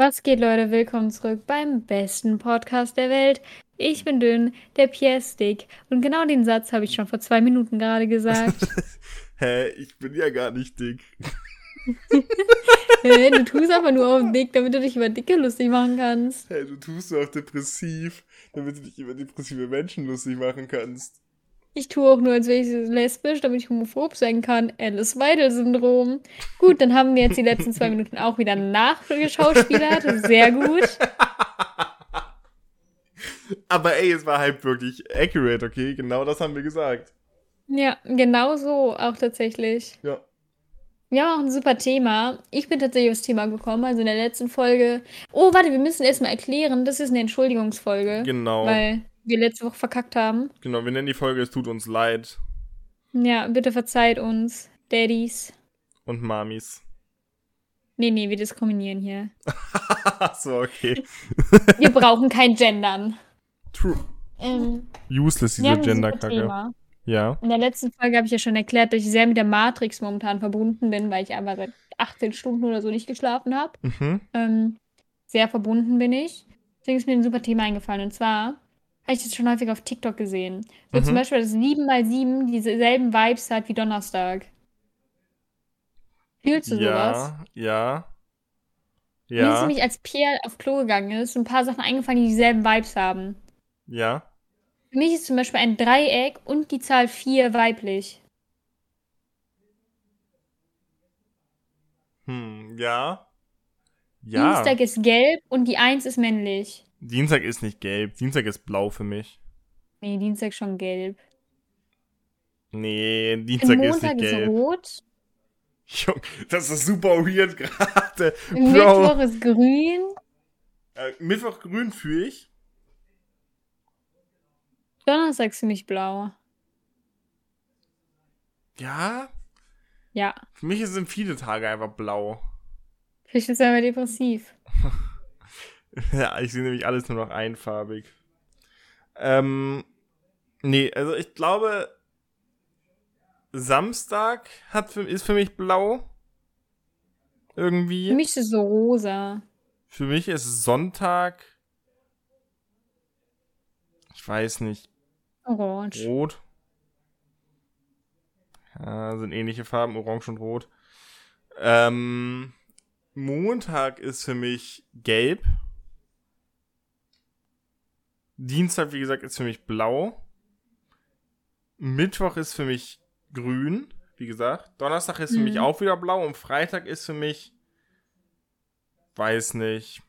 Was geht, Leute? Willkommen zurück beim besten Podcast der Welt. Ich bin dünn, der Pierre ist dick. Und genau den Satz habe ich schon vor zwei Minuten gerade gesagt. Hä, ich bin ja gar nicht dick. Hä, du tust aber nur auf dick, damit du dich über Dicke lustig machen kannst. Hä, du tust so auf depressiv, damit du dich über depressive Menschen lustig machen kannst. Ich tue auch nur, als wäre ich lesbisch, damit ich homophob sein kann. Alice Weidel-Syndrom. Gut, dann haben wir jetzt die letzten zwei Minuten auch wieder nachgeschauspielert. Sehr gut. Aber ey, es war halt wirklich accurate, okay? Genau das haben wir gesagt. Ja, genau so auch tatsächlich. Ja. Wir haben auch ein super Thema. Ich bin tatsächlich aufs Thema gekommen, also in der letzten Folge. Oh, warte, wir müssen erstmal erklären, das ist eine Entschuldigungsfolge. Genau. Weil wir letzte Woche verkackt haben. Genau, wir nennen die Folge Es tut uns leid. Ja, bitte verzeiht uns, Daddies. Und Mamis. Nee, nee, wir diskriminieren hier. so, okay. Wir brauchen kein Gendern. True. Ähm, Useless, diese super Gender-Kacke. Ja. In der letzten Folge habe ich ja schon erklärt, dass ich sehr mit der Matrix momentan verbunden bin, weil ich einfach seit 18 Stunden oder so nicht geschlafen habe. Mhm. Ähm, sehr verbunden bin ich. Deswegen ist mir ein super Thema eingefallen. Und zwar habe ich das schon häufig auf TikTok gesehen. So Mhm. zum Beispiel, dass 7x7 dieselben Vibes hat wie Donnerstag. Fühlst du sowas? Ja, ja. Mir ist Ja, nämlich, als Pierre auf Klo gegangen ist, ein paar Sachen eingefallen, die dieselben Vibes haben. ja. Für mich ist zum Beispiel ein Dreieck und die Zahl 4 weiblich. Hm, ja. Ja. Dienstag ist gelb und die 1 ist männlich. Dienstag ist nicht gelb. Dienstag ist blau für mich. Nee, Dienstag schon gelb. Nee, Dienstag ist Montag nicht ist gelb. rot. Jung, das ist super weird gerade. Mittwoch ist grün. Äh, Mittwoch grün fühle ich. Donnerstag ist für mich blau. Ja. Ja, Für mich sind viele Tage einfach blau. vielleicht ist er aber depressiv. Ja, ich sehe nämlich alles nur noch einfarbig. Ähm, nee, also ich glaube, Samstag hat für, ist für mich blau. Irgendwie. Für mich ist es so rosa. Für mich ist Sonntag. Ich weiß nicht. Orange. Rot. Ja, sind ähnliche Farben, Orange und Rot. Ähm, Montag ist für mich gelb. Dienstag, wie gesagt, ist für mich blau. Mittwoch ist für mich grün, wie gesagt. Donnerstag ist für mich Mhm. auch wieder blau und Freitag ist für mich, weiß nicht.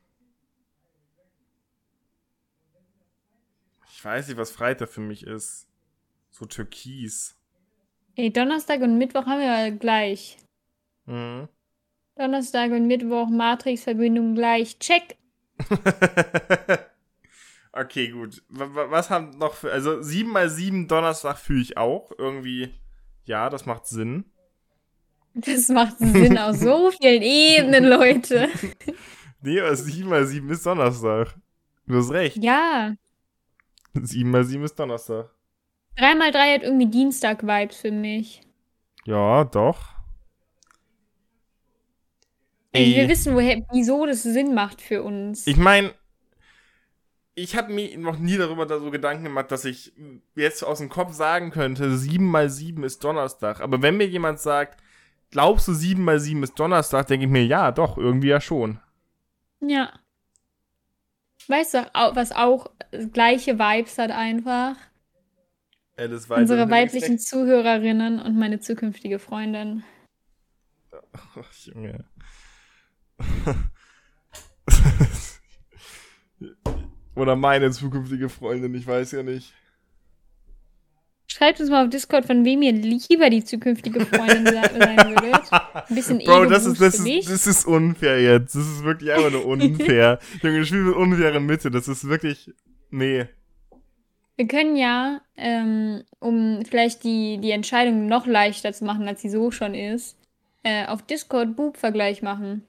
Ich weiß nicht, was Freitag für mich ist. So türkis. Ey, Donnerstag und Mittwoch haben wir ja gleich. Mhm. Donnerstag und Mittwoch Matrix-Verbindung gleich. Check. okay, gut. Was haben noch für. Also 7 mal 7 Donnerstag fühle ich auch. Irgendwie. Ja, das macht Sinn. Das macht Sinn auf so vielen Ebenen, Leute. Nee, aber 7 mal 7 ist Donnerstag. Du hast recht. Ja. 7 mal 7 ist Donnerstag. 3 mal 3 hat irgendwie Dienstag-Vibes für mich. Ja, doch. Ey, wir wissen, woher, wieso das Sinn macht für uns. Ich meine, ich habe mir noch nie darüber da so Gedanken gemacht, dass ich jetzt aus dem Kopf sagen könnte, 7 mal 7 ist Donnerstag. Aber wenn mir jemand sagt, glaubst du 7 mal 7 ist Donnerstag, denke ich mir, ja, doch, irgendwie ja schon. ja. Weißt du, was auch gleiche Vibes hat einfach? Alice Unsere weiblichen Zuhörerinnen und meine zukünftige Freundin. Ach, Junge. Oder meine zukünftige Freundin, ich weiß ja nicht. Schreibt uns mal auf Discord, von wem ihr lieber die zukünftige Freundin se- sein würdet. Ein bisschen Bro, das ist, das, ist, das ist unfair jetzt. Das ist wirklich einfach nur unfair. Junge, Spiel mit unfairen Mitte. Das ist wirklich. Nee. Wir können ja, ähm, um vielleicht die, die Entscheidung noch leichter zu machen, als sie so schon ist, äh, auf Discord Boob-Vergleich machen.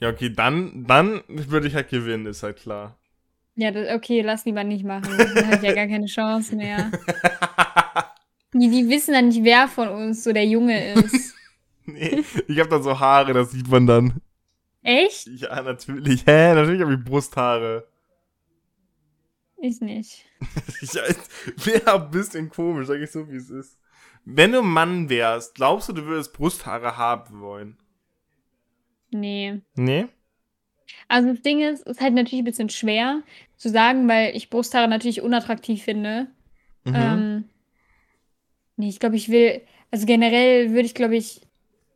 Ja, okay, dann, dann würde ich halt gewinnen, ist halt klar. Ja, das, okay, lass lieber nicht machen. Dann habe ich ja gar keine Chance mehr. Die, die wissen dann nicht, wer von uns so der Junge ist. nee, ich habe dann so Haare, das sieht man dann. Echt? Ja, natürlich. Hä, natürlich habe ich Brusthaare. Ich nicht. Ich wäre ein bisschen komisch, sag ich so, wie es ist. Wenn du ein Mann wärst, glaubst du, du würdest Brusthaare haben wollen? Nee. Nee? Also das Ding ist, ist halt natürlich ein bisschen schwer zu sagen, weil ich Brusthaare natürlich unattraktiv finde. Mhm. Ähm, nee, ich glaube, ich will, also generell würde ich, glaube ich,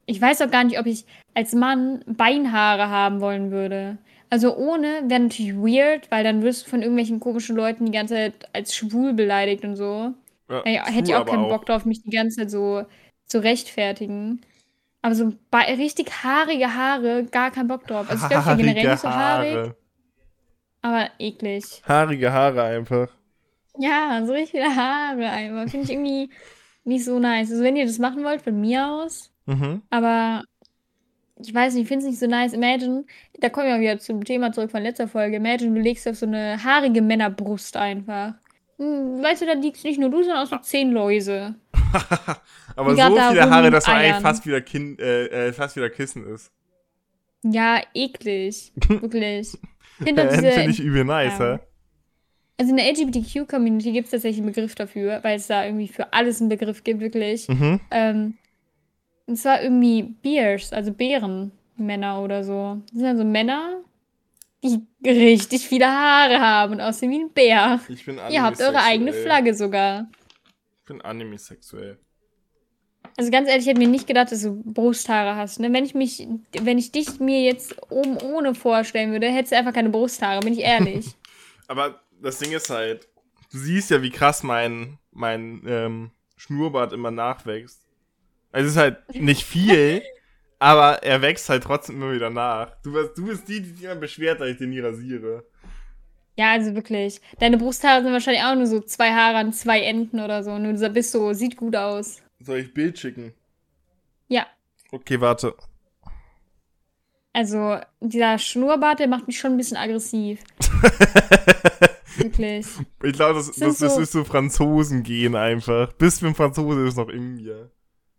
ich weiß auch gar nicht, ob ich als Mann Beinhaare haben wollen würde. Also ohne wäre natürlich weird, weil dann wirst du von irgendwelchen komischen Leuten die ganze Zeit als schwul beleidigt und so. ja, Ey, hätte ich auch keinen Bock drauf, mich die ganze Zeit so zu rechtfertigen. Aber so Be richtig haarige Haare, gar keinen Bock drauf. Also ich glaube, ich bin generell nicht so haarig, Haare. aber eklig. Haarige Haare einfach. Ja, so richtig viele Haare einfach. Finde ich irgendwie nicht so nice. Also wenn ihr das machen wollt, von mir aus. Mhm. Aber ich weiß nicht, ich finde es nicht so nice. Imagine, da kommen wir wieder zum Thema zurück von letzter Folge. Imagine, du legst auf so eine haarige Männerbrust einfach. Weißt du, da liegst nicht nur du, sondern auch so zehn Läuse. Aber so viele Haare, dass man eigentlich fast wieder, kind, äh, äh, fast wieder Kissen ist. Ja, eklig. Wirklich. Ich finde Äh, diese, Finde ich übel nice, ja. hä? also in der LGBTQ-Community gibt es tatsächlich einen Begriff dafür, weil es da irgendwie für alles einen Begriff gibt, wirklich. Mhm. Ähm, und zwar irgendwie Bears, also Bärenmänner oder so. Das sind also Männer, die richtig viele Haare haben und aussehen wie ein Bär. Ich bin Ihr habt eure eigene. Flagge sogar. Ich bin animisexuell. Also ganz ehrlich, ich hätte mir nicht gedacht, dass du Brusthaare hast. Ne? Wenn ich mich, wenn ich dich mir jetzt oben ohne vorstellen würde, hättest du einfach keine Brusthaare, bin ich ehrlich. Aber das Ding ist halt, du siehst ja, wie krass mein, mein ähm, Schnurrbart immer nachwächst. Also es ist halt nicht viel, aber er wächst halt trotzdem immer wieder nach. Du, bist- du bist die, die sich immer beschwert, dass ich den nie rasiere. ja, also wirklich. Deine Brusthaare sind wahrscheinlich auch nur so zwei Haare an zwei Enden oder so. Nur du bist so, sieht gut aus. Soll ich Bild schicken? Ja. Okay, warte. Also, dieser Schnurrbart, der macht mich schon ein bisschen aggressiv. Wirklich. Ich glaube, das, das, das so- ist so Franzosen-Gehen einfach. Bis mit dem Franzose ist noch in mir.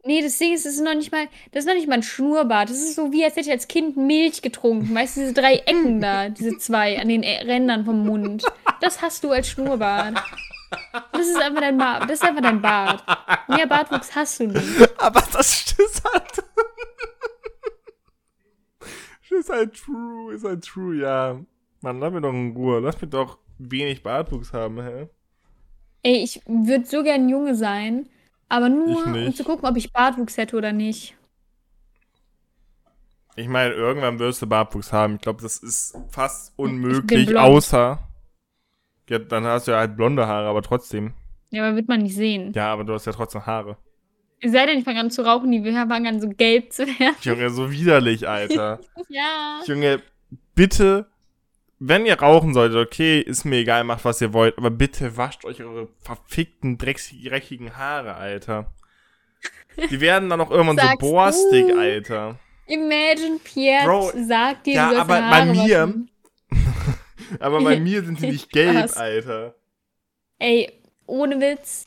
Nee, das Ding ist, das ist noch nicht mal, das ist noch nicht mal ein Schnurrbart. Das ist so wie, als hätte ich als Kind Milch getrunken. Weißt du, diese drei Ecken da, diese zwei an den Ä- Rändern vom Mund. Das hast du als Schnurrbart. Das ist einfach dein Bart. Das ist einfach dein Bart. Mehr Bartwuchs hast du nicht. Aber das ist halt. ist halt true, ist halt true, ja. Mann, lass mir doch in Ruhe. Lass mir doch wenig Bartwuchs haben, hä? Ey, ich würde so gern Junge sein, aber nur, um zu gucken, ob ich Bartwuchs hätte oder nicht. Ich meine, irgendwann wirst du Bartwuchs haben. Ich glaube, das ist fast unmöglich, außer. Ja, dann hast du ja halt blonde Haare, aber trotzdem. Ja, aber wird man nicht sehen. Ja, aber du hast ja trotzdem Haare. Sei denn, ich fange an zu rauchen, die fangen an so gelb zu werden. Junge, so widerlich, Alter. Ja. Junge, bitte, wenn ihr rauchen solltet, okay, ist mir egal, macht was ihr wollt, aber bitte wascht euch eure verfickten, dreckigen Haare, Alter. Die werden dann auch irgendwann so Sagst borstig, du? Alter. Imagine Pierre Bro, sagt dir, ja, aber deine bei Haare mir-. Aber bei mir sind sie nicht gelb, Spaß. Alter. Ey, ohne Witz.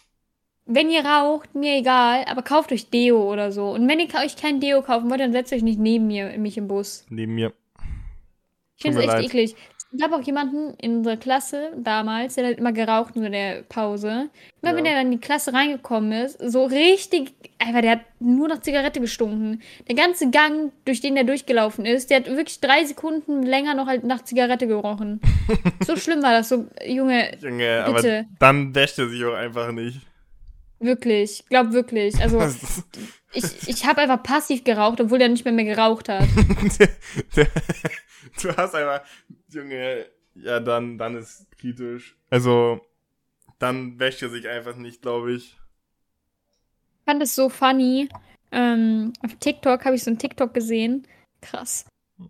Wenn ihr raucht, mir egal, aber kauft euch Deo oder so. Und wenn ihr euch kein Deo kaufen wollt, dann setzt euch nicht neben mir, mich im Bus. Neben mir. Ich finde es echt leid. eklig. Gab auch jemanden in unserer Klasse damals, der hat immer geraucht nur in der Pause. Immer Ja. wenn er dann in die Klasse reingekommen ist, so richtig, einfach, der hat nur nach Zigarette gestunken. Der ganze Gang, durch den der durchgelaufen ist, der hat wirklich drei Sekunden länger noch halt nach Zigarette gerochen. so schlimm war das. So, Junge, Junge, aber Bitte. dann wäscht er sich auch einfach nicht. wirklich, glaub wirklich. Also, ich, ich habe einfach passiv geraucht, obwohl der nicht mehr mehr geraucht hat. du hast einfach, Junge, ja, dann, dann ist kritisch. Also, dann wäscht er sich einfach nicht, glaube ich. Ich fand es so funny. Ähm, auf TikTok habe ich so ein TikTok gesehen. Krass.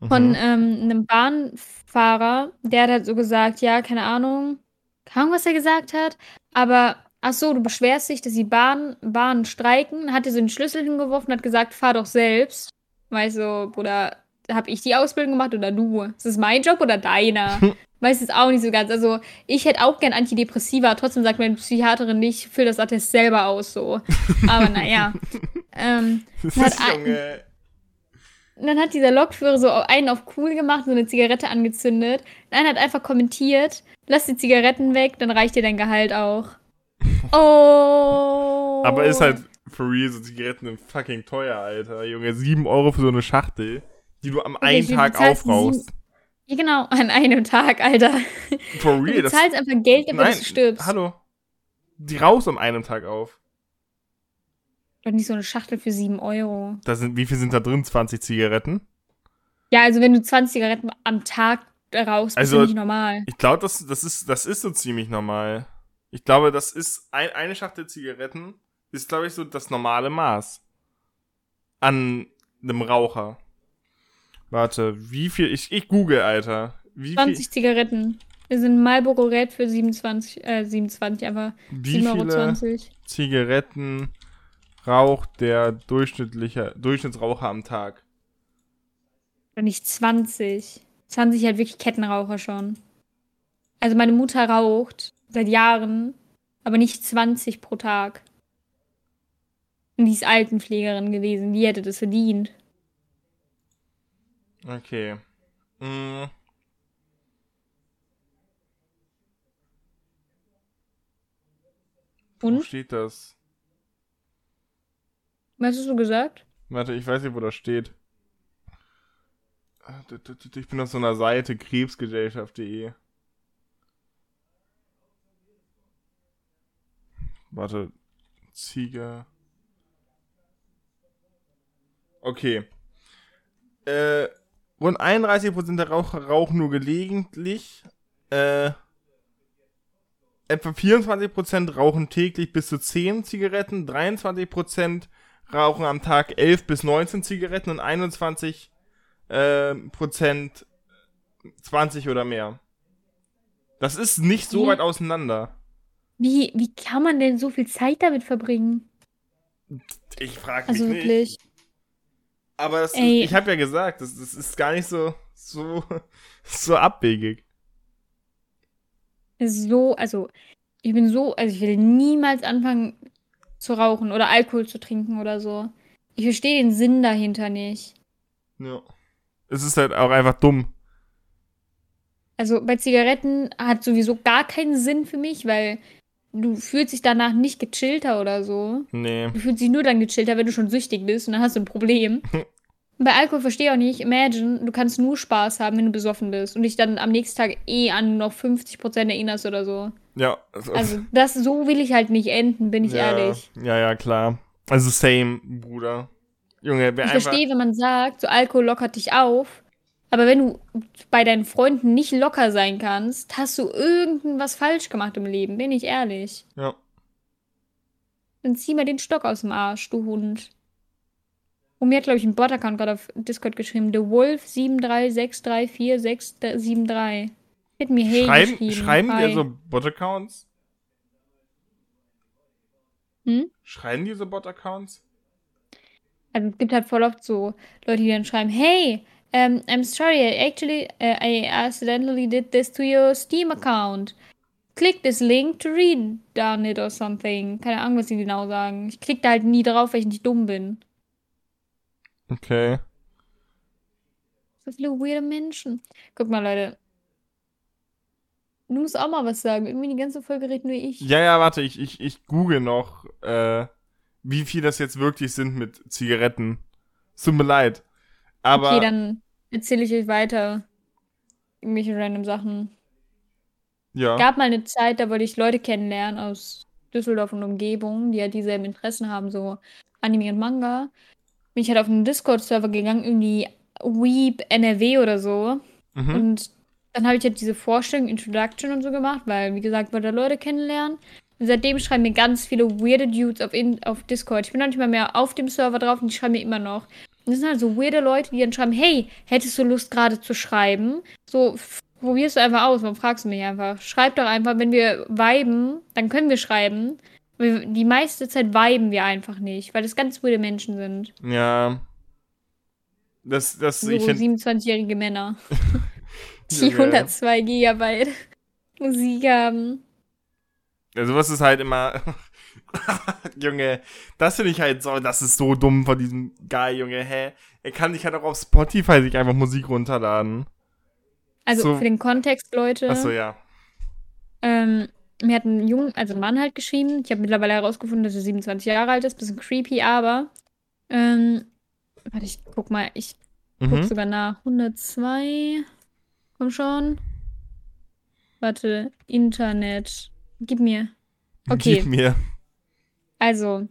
Von Mhm. ähm, einem Bahnfahrer, der hat halt so gesagt, ja, keine Ahnung, keine Ahnung, was er gesagt hat, aber ach so, du beschwerst dich, dass die Bahn, Bahnen streiken, hat er so den Schlüssel hingeworfen und hat gesagt, fahr doch selbst. Weißt du, Bruder, habe ich die Ausbildung gemacht oder du? Ist das mein Job oder deiner? Weiß es auch nicht so ganz. Also, ich hätte auch gern Antidepressiva, trotzdem sagt meine Psychiaterin nicht, füll das Attest selber aus, so. Aber naja. ähm, Das hat ist, ein- Junge. Und dann hat dieser Lokführer so einen auf cool gemacht, so eine Zigarette angezündet. Einer hat einfach kommentiert, lass die Zigaretten weg, dann reicht dir dein Gehalt auch. Oh. Aber ist halt for real so Zigaretten sind fucking teuer, Alter. Junge, 7 Euro für so eine Schachtel, die du am einen du Tag aufrauchst. Ja, genau, an einem Tag, Alter. For Du real, das. einfach Geld, damit Nein, du stirbst. hallo. Die raus am einen Tag auf. Und nicht so eine Schachtel für 7 Euro. Da sind, wie viel sind da drin? 20 Zigaretten? Ja, also wenn du 20 Zigaretten am Tag rauchst, Also- ist das nicht normal. Ich glaube, das, das, ist, das ist so ziemlich normal. Ich glaube, das ist ein, eine Schachtel Zigaretten ist, glaube ich, so das normale Maß an einem Raucher. Warte, wie viel? Ich, ich google, Alter. Wie 20 Zigaretten. Wir sind Marlboro Red für 27, äh, 27, einfach viel, wie 7,20 viele Euro. Zigaretten raucht der durchschnittliche Durchschnittsraucher am Tag? Oder nicht 20. 20 halt wirklich Kettenraucher schon. Also meine Mutter raucht seit Jahren, aber nicht 20 pro Tag. Und die ist Altenpflegerin gewesen, die hätte das verdient. Okay. Mm. Wo Und? steht das? Was hast du gesagt? Warte, ich weiß nicht, wo das steht. D- Ich bin auf so einer Seite, krebsgesellschaft.de. Warte, Ziege. Okay. Äh, rund 31% der Raucher rauchen nur gelegentlich. Äh, etwa 24% rauchen täglich bis zu 10 Zigaretten, 23% rauchen am Tag 11 bis 19 Zigaretten und 21 äh, Prozent 20 oder mehr. Das ist nicht so Wie? weit auseinander. Wie, wie kann man denn so viel Zeit damit verbringen? Ich frage mich Also nicht. wirklich. Aber das Ey. ich habe ja gesagt, das, das ist gar nicht so so so abwegig. So, also ich bin so, also ich will niemals anfangen zu rauchen oder Alkohol zu trinken oder so. Ich verstehe den Sinn dahinter nicht. Ja. Es ist halt auch einfach dumm. Also bei Zigaretten hat sowieso gar keinen Sinn für mich, weil du fühlst dich danach nicht gechillter oder so. Nee. Du fühlst dich nur dann gechillter, wenn du schon süchtig bist und dann hast du ein Problem. Bei Alkohol verstehe ich auch nicht. Imagine, du kannst nur Spaß haben, wenn du besoffen bist und dich dann am nächsten Tag eh an noch 50% erinnerst oder so. Ja. Also das so will ich halt nicht enden, bin ich ja, ehrlich. Ja, ja, klar. Also same, Bruder. Junge, wer Ich einfach verstehe, wenn man sagt, so Alkohol lockert dich auf. Aber wenn du bei deinen Freunden nicht locker sein kannst, hast du irgendwas falsch gemacht im Leben, bin ich ehrlich. Ja. Dann zieh mal den Stock aus dem Arsch, du Hund. Und mir hat, glaube ich, ein Bot-Account gerade auf Discord geschrieben. The Wolf 736346673. Hat mir hey schreiben geschrieben. schreiben die Hi. so Bot-Accounts? Hm? Schreiben die so Bot-Accounts? Also es gibt halt voll oft so Leute, die dann schreiben, hey, um, I'm sorry, I actually, uh, I accidentally did this to your Steam account. Click this link to read down it or something. Keine Ahnung, was die genau sagen. Ich klick da halt nie drauf, weil ich nicht dumm bin. Okay. So viele weirde Menschen. Guck mal, Leute. Du musst auch mal was sagen. Irgendwie die ganze Folge redet nur ich. Ja, ja, warte, ich, ich, ich google noch, äh, wie viel das jetzt wirklich sind mit Zigaretten. Es tut mir leid. Aber okay, dann erzähle ich euch weiter. Irgendwelche random Sachen. ja. gab mal eine Zeit, da wollte ich Leute kennenlernen aus Düsseldorf und Umgebung, die halt dieselben Interessen haben, so Anime und Manga. Bin ich halt auf einen Discord-Server gegangen, irgendwie Weeb NRW oder so. Mhm. Und dann habe ich halt diese Vorstellung, Introduction und so gemacht, weil, wie gesagt, wollte Leute kennenlernen. Und seitdem schreiben mir ganz viele weirde Dudes auf, in, auf Discord. Ich bin noch nicht mal mehr auf dem Server drauf und die schreiben mir immer noch. Das sind halt so weirde Leute, die dann schreiben, hey, hättest du Lust gerade zu schreiben? So, probierst du einfach aus, warum fragst du mich einfach? Schreib doch einfach, wenn wir viben, dann können wir schreiben. Die meiste Zeit viben wir einfach nicht, weil das ganz weirde Menschen sind. Ja. Das, das, So ich finde, 27-jährige Männer, die Junge. 102 Gigabyte Musik haben. ja, sowas ist halt immer, Junge, das finde ich halt so, das ist so dumm von diesem Guy, Junge, hä? er kann sich halt auch auf Spotify sich einfach Musik runterladen. Also So. für den Kontext, Leute. Achso, ja. Ähm, mir hat ein Jung, also ein Mann halt geschrieben. Ich habe mittlerweile herausgefunden, dass er 27 Jahre alt ist. Bisschen creepy, aber. Ähm, warte, ich guck mal. Ich guck Mhm. sogar nach. 102. Komm schon. Warte, Internet. Gib mir. Okay. Gib mir. Also.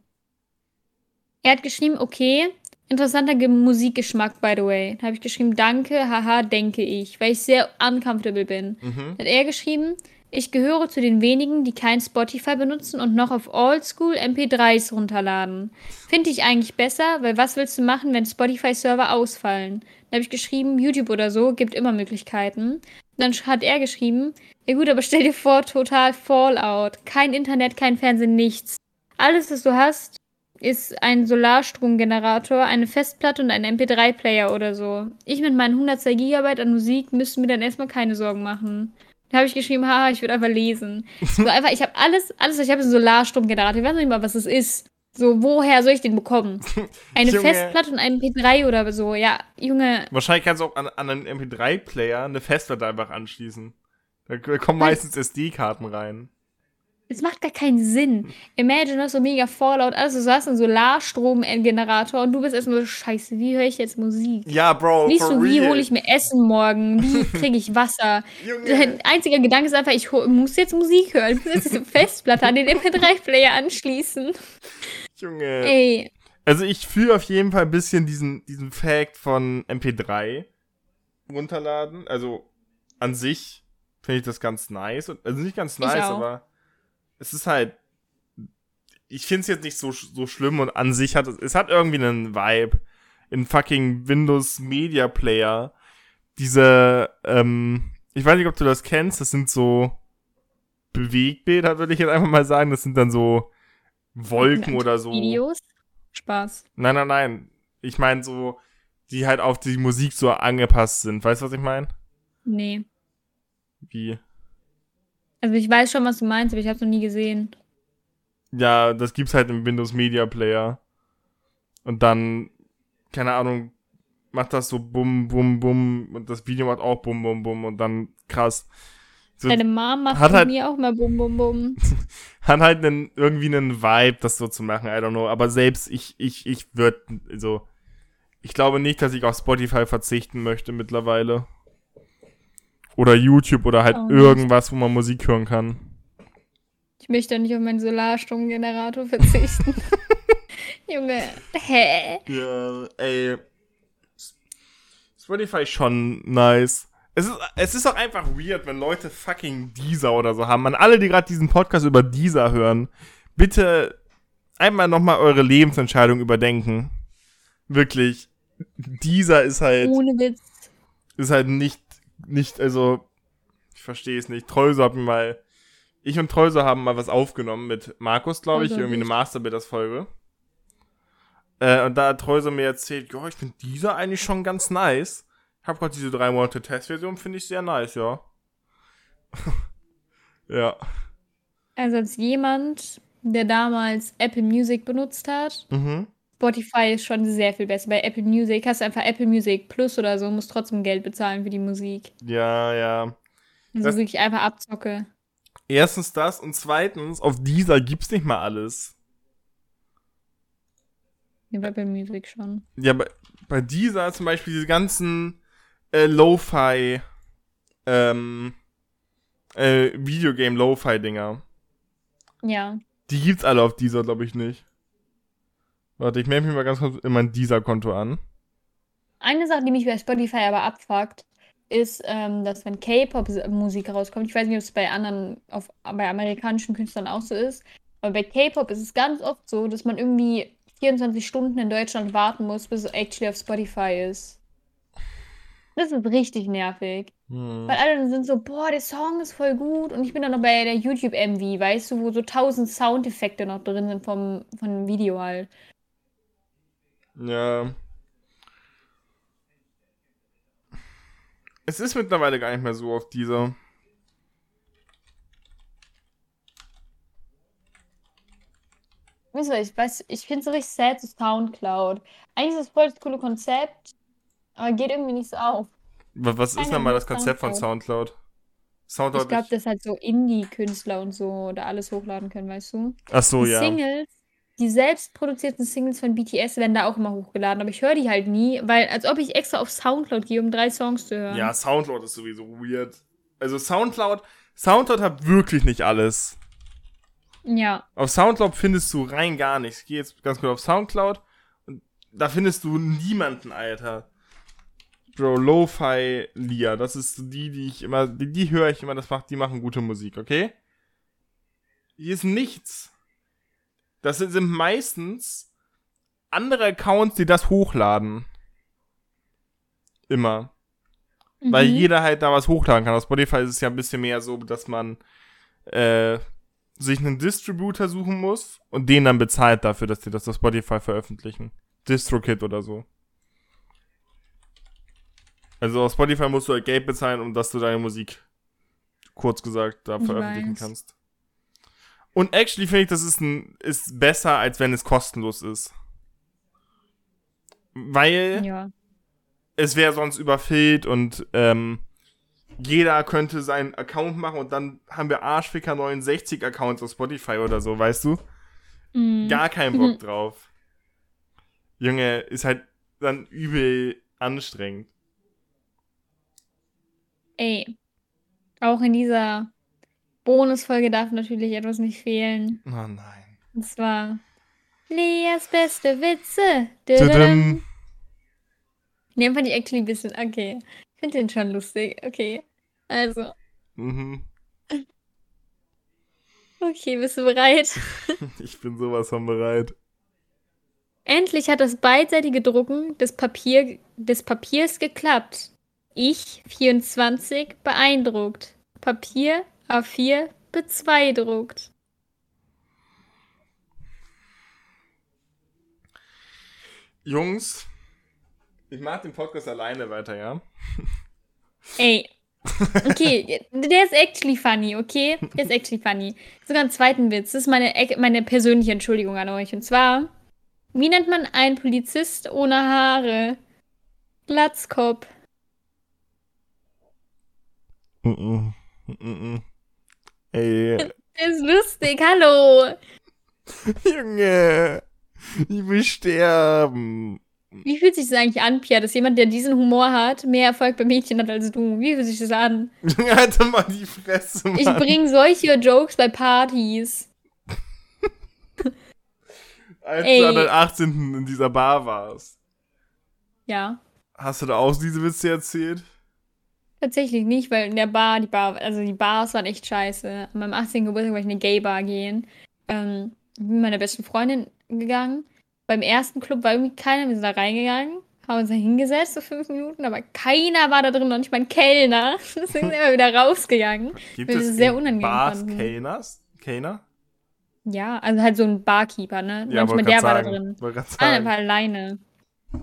Er hat geschrieben, okay. Interessanter Ge Musikgeschmack, by the way. Da habe ich geschrieben, danke, haha, denke ich, weil ich sehr uncomfortable bin. Mhm. Hat er geschrieben, ich gehöre zu den wenigen, die kein Spotify benutzen und noch auf Oldschool MP3s runterladen. Finde ich eigentlich besser, weil was willst du machen, wenn Spotify-Server ausfallen? Da habe ich geschrieben, YouTube oder so gibt immer Möglichkeiten. Dann hat er geschrieben, ja gut, aber stell dir vor, total Fallout. Kein Internet, kein Fernsehen, nichts. Alles, was du hast, ist ein Solarstromgenerator, eine Festplatte und ein MP3-Player oder so. Ich mit meinen 102 GB an Musik müsste mir dann erstmal keine Sorgen machen. Da habe ich geschrieben, haha, ich würde einfach lesen. So einfach, ich habe alles, alles, was ich habe, ist ein Solarstromgenerator. Ich weiß nicht mal, was das ist. So, woher soll ich den bekommen? Eine Junge. Festplatte und ein MP3 oder so. Ja, Junge, Wahrscheinlich kannst du auch an, an einen MP3-Player eine Festplatte einfach anschließen. Da kommen meistens SD-Karten rein. Es macht gar keinen Sinn. Imagine, du hast so mega Fallout, alles, du hast einen Solarstromgenerator und du bist erstmal so, scheiße, wie höre ich jetzt Musik? Ja, Bro, Nicht so, wie hole ich mir Essen morgen? Wie kriege ich Wasser? Dein einziger Gedanke ist einfach, ich muss jetzt Musik hören. Ich muss jetzt diese Festplatte an den MP3-Player anschließen. Junge. Ey, Also ich fühle auf jeden Fall ein bisschen diesen, diesen Fact von MP3 runterladen. Also an sich finde ich das ganz nice. Also nicht ganz nice, aber es ist halt. Ich finde es jetzt nicht so, so schlimm und an sich hat es, es hat irgendwie einen Vibe. In fucking Windows Media Player. Diese, ähm, ich weiß nicht, ob du das kennst, das sind so Bewegbilder, würde ich jetzt einfach mal sagen. Das sind dann so Wolken oder so. Videos? Spaß. Nein, nein, nein. Ich meine so, die halt auf die Musik so angepasst sind. Weißt du, was ich meine? Nee. Wie? Also ich weiß schon, was du meinst, aber ich habe noch nie gesehen. Ja, das gibt's halt im Windows Media Player. Und dann, keine Ahnung, macht das so bum, bum, bum. Und das Video macht auch bum, bum, bum. Und dann krass. So, Deine Mom macht hat mit halt- mir auch mal bum bum bum. hat halt einen, irgendwie einen Vibe, das so zu machen. I don't know. Aber selbst ich, ich, ich würde, so, ich glaube nicht, dass ich auf Spotify verzichten möchte mittlerweile. Oder YouTube oder halt nicht. irgendwas, wo man Musik hören kann. Ich möchte nicht auf meinen Solarstromgenerator verzichten. Junge, hä? Ja, ey. Spotify schon nice. Es ist, es ist auch einfach weird, wenn Leute fucking Deezer oder so haben. An alle, die gerade diesen Podcast über Deezer hören, bitte einmal nochmal eure Lebensentscheidung überdenken. Wirklich. Deezer ist halt, Ohne Witz. ist halt nicht, nicht, also, ich verstehe es nicht. Treuso hat mir mal, ich und Treuso haben mal was aufgenommen mit Markus, glaube ich, Treuso irgendwie eine nicht. Masterbuilders-Folge. Äh, und da hat Treuso mir erzählt, ja, ich finde dieser eigentlich schon ganz nice. Ich habe gerade diese drei Monate Testversion, finde ich sehr nice, ja. ja. Also als jemand, der damals Apple Music benutzt hat, Mhm. Spotify ist schon sehr viel besser. Bei Apple Music hast du einfach Apple Music Plus oder so, musst trotzdem Geld bezahlen für die Musik. Ja, ja. Also Das- wirklich einfach Abzocke. Erstens das und zweitens, auf dieser gibt's nicht mal alles. Ja, bei Apple Music schon. Ja, bei, bei dieser zum Beispiel diese ganzen äh, Lo-Fi, ähm, äh, Videogame Lo-Fi-Dinger. Ja. Die gibt's alle auf dieser, glaube ich, nicht. Warte, ich melde mich mal ganz kurz in mein Dieser-Konto an. Eine Sache, die mich bei Spotify aber abfuckt, ist, ähm, dass wenn K-Pop-Musik rauskommt, ich weiß nicht, ob es bei anderen, auf, bei amerikanischen Künstlern auch so ist, aber bei K-Pop ist es ganz oft so, dass man irgendwie 24 Stunden in Deutschland warten muss, bis es actually auf Spotify ist. Das ist richtig nervig. Hm. Weil alle dann sind so, boah, der Song ist voll gut. Und ich bin dann noch bei der YouTube-MV, weißt du, wo so tausend Soundeffekte noch drin sind vom, von dem Video halt. Ja. Es ist mittlerweile gar nicht mehr so auf dieser. Ich weiß, ich finde es richtig sad, so Soundcloud. Eigentlich ist das voll das coole Konzept, aber geht irgendwie nicht so auf. Wa- Was ist Keiner denn mal das Konzept von Soundcloud? Soundcloud. Ich glaube, dass halt so Indie-Künstler und so da alles hochladen können, weißt du? Ach so, Die ja. Singles, die selbst produzierten Singles von BTS werden da auch immer hochgeladen, aber ich höre die halt nie, weil als ob ich extra auf Soundcloud gehe, um drei Songs zu hören. Ja, Soundcloud ist sowieso weird. Also Soundcloud, Soundcloud hat wirklich nicht alles. Ja. Auf Soundcloud findest du rein gar nichts. Ich gehe jetzt ganz kurz auf Soundcloud und da findest du niemanden, Alter. Bro, Lo-Fi Lia, das ist die, die ich immer, die, die höre ich immer, das macht, die machen gute Musik, okay? Hier ist nichts. Das sind, meistens andere Accounts, die das hochladen. Immer. Weil Mhm. jeder halt da was hochladen kann. Auf Spotify ist es ja ein bisschen mehr so, dass man äh, sich einen Distributor suchen muss und den dann bezahlt dafür, dass die das auf Spotify veröffentlichen. DistroKit oder so. Also auf Spotify musst du halt Geld bezahlen, um dass du deine Musik, kurz gesagt, da Ich veröffentlichen weiß. kannst. Und actually finde ich, das ist, ein, ist besser, als wenn es kostenlos ist. Weil Ja. es wäre sonst überfüllt und ähm, jeder könnte seinen Account machen und dann haben wir Arschficker 69 Accounts auf Spotify oder so, weißt du? Mhm. Gar keinen Bock drauf. Junge, ist halt dann übel anstrengend. Ey. Auch in dieser Bonusfolge darf natürlich etwas nicht fehlen. Oh nein. Und zwar Leas beste Witze. Tudum. Den fand ich actually ein bisschen, okay. Ich finde den schon lustig. Okay. Also, Mhm. okay, bist du bereit? Ich bin sowas von bereit. Endlich hat das beidseitige Drucken des, Papier, des Papiers geklappt. Ich, 24, beeindruckt. Papier, A4, bezweidruckt. Jungs, ich mach den Podcast alleine weiter, ja? Ey. Okay, der ist actually funny, okay? Der ist actually funny. Sogar einen zweiten Witz. Das ist meine, meine persönliche Entschuldigung an euch. Und zwar, wie nennt man einen Polizist ohne Haare? Glatzkopf. Mhm. Mhm. Ey, Der ist lustig, hallo. Junge, ich will sterben. Wie fühlt sich das eigentlich an, Pia, dass jemand, der diesen Humor hat, mehr Erfolg bei Mädchen hat als du? Wie fühlt sich das an? Doch mal die Fresse, Mann. Ich bringe solche Jokes bei Partys. Als Ey. du an den 18. in dieser Bar warst, Ja. hast du da auch diese Witze erzählt? Tatsächlich nicht, weil in der Bar, die Bar, also die Bars waren echt scheiße. An meinem 18. Geburtstag wollte ich in eine Gay-Bar gehen. Ähm, bin mit meiner besten Freundin gegangen. Beim ersten Club war irgendwie keiner, wir sind da reingegangen, haben uns da hingesetzt, so fünf Minuten, aber keiner war da drin, noch nicht mal ein Kellner. Deswegen sind wir wieder rausgegangen. Gibt Weil es sehr unangenehm Bars fanden. Kellners? Kellner? Ja, also halt so ein Barkeeper, ne? Ja, Manchmal der war da drin. Ah, der war alleine. Hä,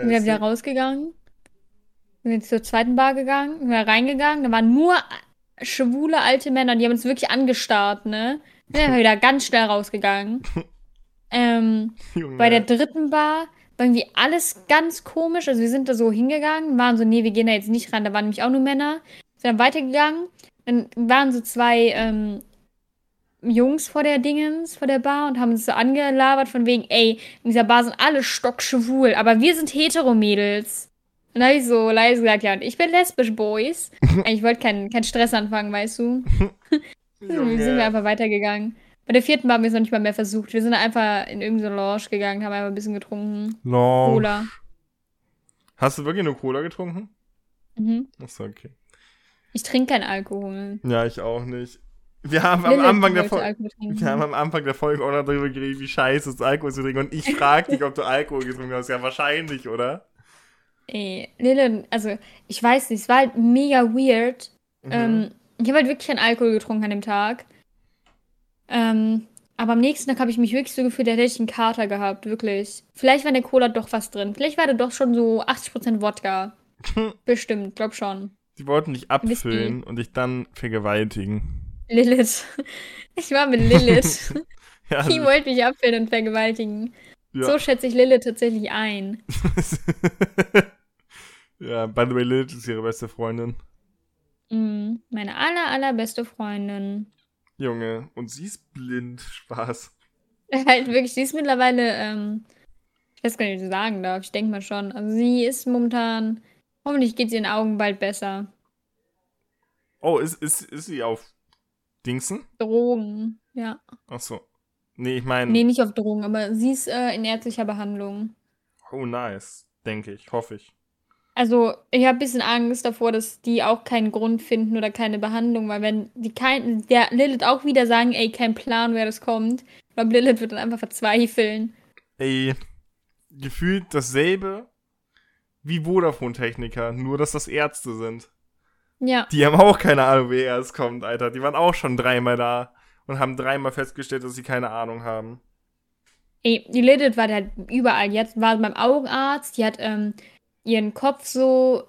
Sind wir ist wieder rausgegangen. Wir sind zur zweiten Bar gegangen, sind wieder reingegangen. Da waren nur schwule alte Männer, die haben uns wirklich angestarrt, ne? Sind wir wieder ganz schnell rausgegangen. ähm, Junge. bei der dritten Bar war irgendwie alles ganz komisch. Also wir sind da so hingegangen, waren so, nee, wir gehen da jetzt nicht ran. Da waren nämlich auch nur Männer. Sind dann weitergegangen. Dann waren so zwei ähm, Jungs vor der Dingens, vor der Bar und haben uns so angelabert von wegen, ey, in dieser Bar sind alle stockschwul, aber wir sind Hetero-Mädels. Und dann habe ich so leise gesagt, ja, und ich bin lesbisch, Boys. ich wollte keinen keinen Stress anfangen, weißt du. Junge. Wir sind wir einfach weitergegangen. Bei der vierten haben wir es noch nicht mal mehr versucht. Wir sind einfach in irgendeine Lounge gegangen, haben einfach ein bisschen getrunken. Long. Cola. Hast du wirklich nur Cola getrunken? Mhm. Achso, okay. Ich trinke keinen Alkohol. Ja, ich auch nicht. Wir haben am Anfang der Folge. Wir haben am Anfang der Folge auch noch darüber geredet, wie scheiße es ist, Alkohol zu trinken. Und ich frag dich, ob du Alkohol getrunken hast. Ja, wahrscheinlich, oder? Ey, Lille, also ich weiß nicht, es war halt mega weird. Mhm. Ähm, ich habe halt wirklich keinen Alkohol getrunken an dem Tag. Ähm, aber am nächsten Tag habe ich mich wirklich so gefühlt, als hätte ich einen Kater gehabt, wirklich. Vielleicht war in der Cola doch was drin. Vielleicht war da doch schon so 80% Wodka. Bestimmt, glaub schon. Die wollten dich Whisky. abfüllen und dich dann vergewaltigen. Lilith. Ich war mit Lilith. Ja, Die wollte mich abfällen und vergewaltigen. Ja. So schätze ich Lilith tatsächlich ein. ja, by the way, Lilith ist ihre beste Freundin. Mm, meine aller, allerbeste Freundin. Junge, und sie ist blind. Spaß. Halt wirklich, sie ist mittlerweile, ähm, ich weiß gar nicht, wie ich sagen darf. Ich denke mal schon. Also sie ist momentan, hoffentlich geht es ihren Augen bald besser. Oh, ist, ist, ist sie auf Dingsen? Drogen, ja. Achso. Nee, ich meine. Nee, nicht auf Drogen, aber sie ist äh, in ärztlicher Behandlung. Oh, nice. Denke ich, hoffe ich. Also, ich habe ein bisschen Angst davor, dass die auch keinen Grund finden oder keine Behandlung, weil wenn die kein, der Lilith auch wieder sagen, ey, kein Plan, wer das kommt, ich glaube, Lilith wird dann einfach verzweifeln. Ey, gefühlt dasselbe wie Vodafone-Techniker, nur dass das Ärzte sind. Ja, Die haben auch keine Ahnung, wer erst kommt, Alter. Die waren auch schon dreimal da und haben dreimal festgestellt, dass sie keine Ahnung haben. ey, die Lilith war da überall. Jetzt war sie beim Augenarzt, die hat ähm, ihren Kopf so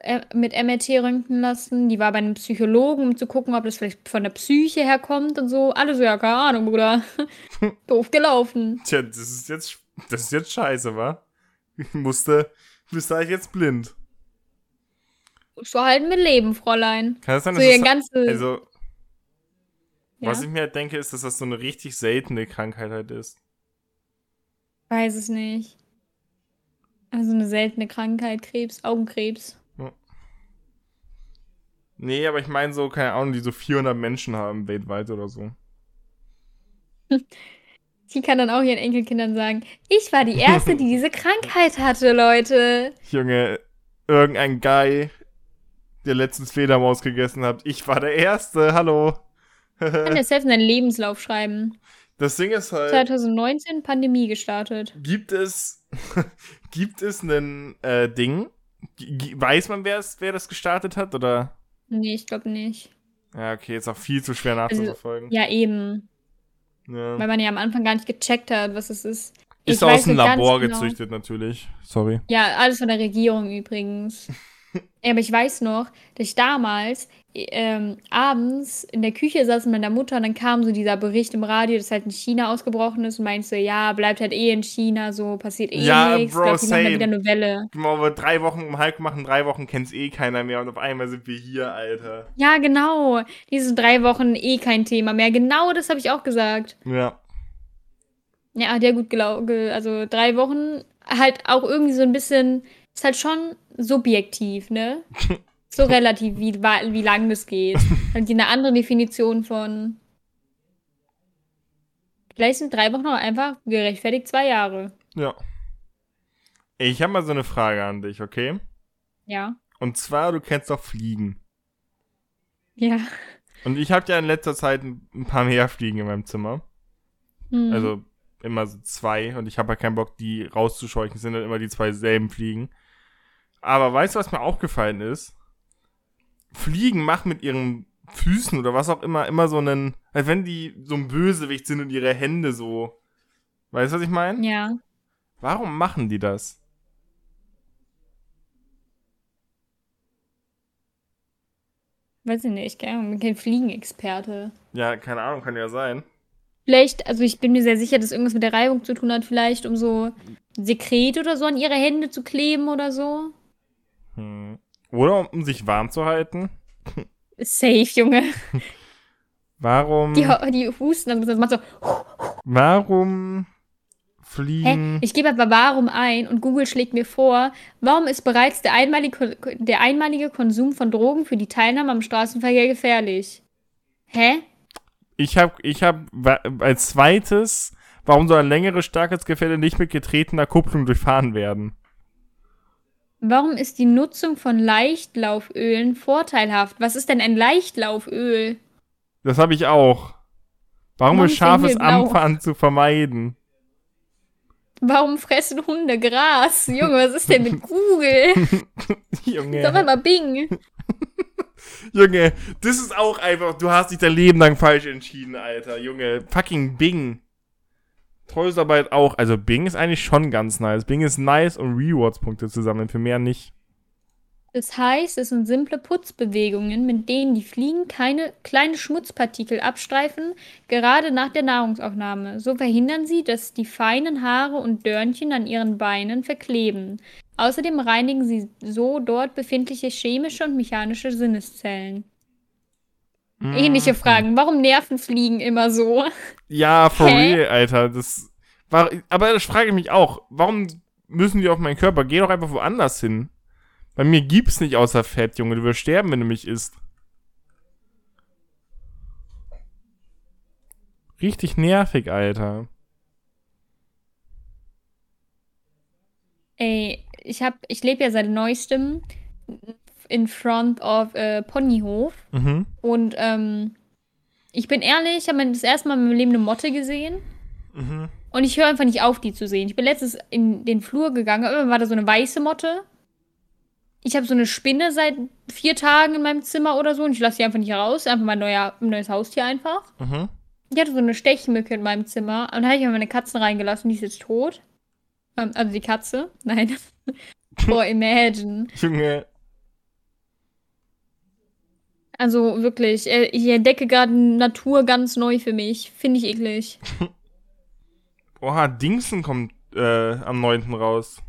äh, mit MRT röntgen lassen. Die war bei einem Psychologen, um zu gucken, ob das vielleicht von der Psyche herkommt und so. Alles so, ja, keine Ahnung, Bruder. Doof gelaufen. Tja, das ist jetzt, das ist jetzt scheiße, wa? Musste, bist du eigentlich jetzt blind? So halten wir Leben, Fräulein. Kann das sein, So dass ihr das, ganze. also, ja, was ich mir halt denke, ist, dass das so eine richtig seltene Krankheit halt ist. weiß es nicht. Also eine seltene Krankheit, Krebs, Augenkrebs. Nee, aber ich meine so, keine Ahnung, die so 400 Menschen haben weltweit oder so. Sie kann dann auch ihren Enkelkindern sagen, ich war die Erste, die diese Krankheit hatte, Leute. Junge, irgendein Guy, der letztens Fledermaus gegessen hat. Ich war der Erste, hallo. Kann dir selbst in deinen Lebenslauf schreiben. Das Ding ist halt, 2019 Pandemie gestartet. gibt es, gibt es ein äh, Ding? G- Weiß man, wer, es, wer das gestartet hat, oder? Nee, ich glaube nicht. Ja, okay, ist auch viel zu schwer nachzuverfolgen. Ja, eben. Ja. Weil man ja am Anfang gar nicht gecheckt hat, was es ist. Ist Ich aus weiß dem Labor genau. gezüchtet, natürlich. Sorry. Ja, alles von der Regierung übrigens. Ja, Aber ich weiß noch, dass ich damals ähm, abends in der Küche saß mit meiner Mutter und dann kam so dieser Bericht im Radio, dass halt in China ausgebrochen ist und meinte so, ja, bleibt halt eh in China, so passiert eh Ja, nichts. Bro, Ich same. wieder eine Welle. Wir drei Wochen um Hulk machen, drei Wochen kennt's eh keiner mehr und auf einmal sind wir hier, Alter. Ja, genau. Diese drei Wochen eh kein Thema mehr. Genau das habe ich auch gesagt. Ja. Ja, hat ja gut gelaufen. Also drei Wochen halt auch irgendwie so ein bisschen, ist halt schon subjektiv, ne? So relativ, wie, wie lang das geht. Halt eine andere Definition von. Vielleicht sind drei Wochen auch einfach gerechtfertigt zwei Jahre. Ja. Ich habe mal so eine Frage an dich, okay? Ja. Und zwar, du kennst doch Fliegen. Ja. Und ich habe ja in letzter Zeit ein paar mehr Fliegen in meinem Zimmer. Hm. Also immer so zwei. Und ich habe ja keinen Bock, die rauszuscheuchen. Es sind dann immer die zwei selben Fliegen. Aber weißt du, was mir aufgefallen ist? Fliegen machen mit ihren Füßen oder was auch immer immer so einen, als wenn die so ein Bösewicht sind und ihre Hände so. Weißt du, was ich meine? Ja. Warum machen die das? Weiß ich nicht, gell? Ich bin kein Fliegenexperte. Ja, keine Ahnung, kann ja sein. Vielleicht, also ich bin mir sehr sicher, dass irgendwas mit der Reibung zu tun hat, vielleicht um so Sekret oder so an ihre Hände zu kleben oder so. Hm. Oder um sich warm zu halten. Safe, Junge. Warum? Die, die husten dann, das macht so. Warum Hä? fliegen? Ich gebe aber warum ein und Google schlägt mir vor, warum ist bereits der einmalige, der einmalige Konsum von Drogen für die Teilnahme am Straßenverkehr gefährlich? Hä? Ich habe ich hab als zweites, warum soll ein längeres Starkheitsgefälle nicht mit getretener Kupplung durchfahren werden? Warum ist die Nutzung von Leichtlaufölen vorteilhaft? Was ist denn ein Leichtlauföl? Das habe ich auch. Warum, Warum ist scharfes? Anfahren zu vermeiden? Warum fressen Hunde Gras? Junge, was ist denn mit Google? Doch Junge. einmal Bing. Junge, das ist auch einfach, du hast dich dein Leben lang falsch entschieden, Alter. Junge, fucking Bing. Treuesarbeit auch. Also Bing ist eigentlich schon ganz nice. Bing ist nice und Rewards-Punkte zu sammeln, für mehr nicht. Das heißt, es sind simple Putzbewegungen, mit denen die Fliegen keine kleine Schmutzpartikel abstreifen, gerade nach der Nahrungsaufnahme. So verhindern sie, dass die feinen Haare und Dörnchen an ihren Beinen verkleben. Außerdem reinigen sie so dort befindliche chemische und mechanische Sinneszellen. Ähnliche. Fragen. Warum nerven Fliegen immer so? Ja, for Hä? real, Alter. Das war, aber das frage ich mich auch. Warum müssen die auf meinen Körper? Geh doch einfach woanders hin. Bei mir gibt's nicht außer Fett, Junge. Du wirst sterben, wenn du mich isst. Richtig nervig, Alter. Ey, ich hab, ich lebe ja seit neuestem in front of äh, Ponyhof. Mhm. Und ähm, ich bin ehrlich, ich habe das erste Mal in meinem Leben eine Motte gesehen. Mhm. Und ich höre einfach nicht auf, die zu sehen. Ich bin letztens in den Flur gegangen, irgendwann war da so eine weiße Motte. Ich habe so eine Spinne seit vier Tagen in meinem Zimmer oder so und ich lasse die einfach nicht raus. Einfach mein neuer, neues Haustier einfach. Mhm. Ich hatte so eine Stechmücke in meinem Zimmer und da habe ich mir meine Katzen reingelassen, die ist jetzt tot. Ähm, also die Katze. Nein. Boah, imagine. Junge. Also wirklich, ich entdecke gerade Natur ganz neu für mich. Finde ich eklig. Oha, Dingsen kommt äh, am 9. raus.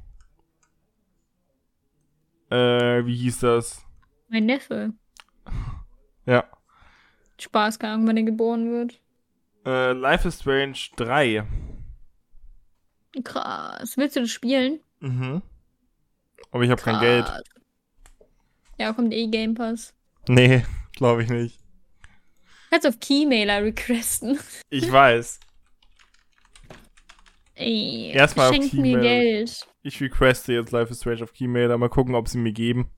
Äh, wie hieß das? Mein Neffe. Ja. Spaß, keine Ahnung, wann er geboren wird. Äh, Life is Strange 3. Krass. Willst du das spielen? Mhm. Aber ich habe kein Geld. Ja, kommt eh Game Pass. Nee, glaube ich nicht. Kannst auf Keymailer requesten. Ich weiß. Ey, Erstmal auf schenkt mir. Geld. Ich requeste jetzt Life is Strange auf Keymailer. Mal gucken, ob sie mir geben.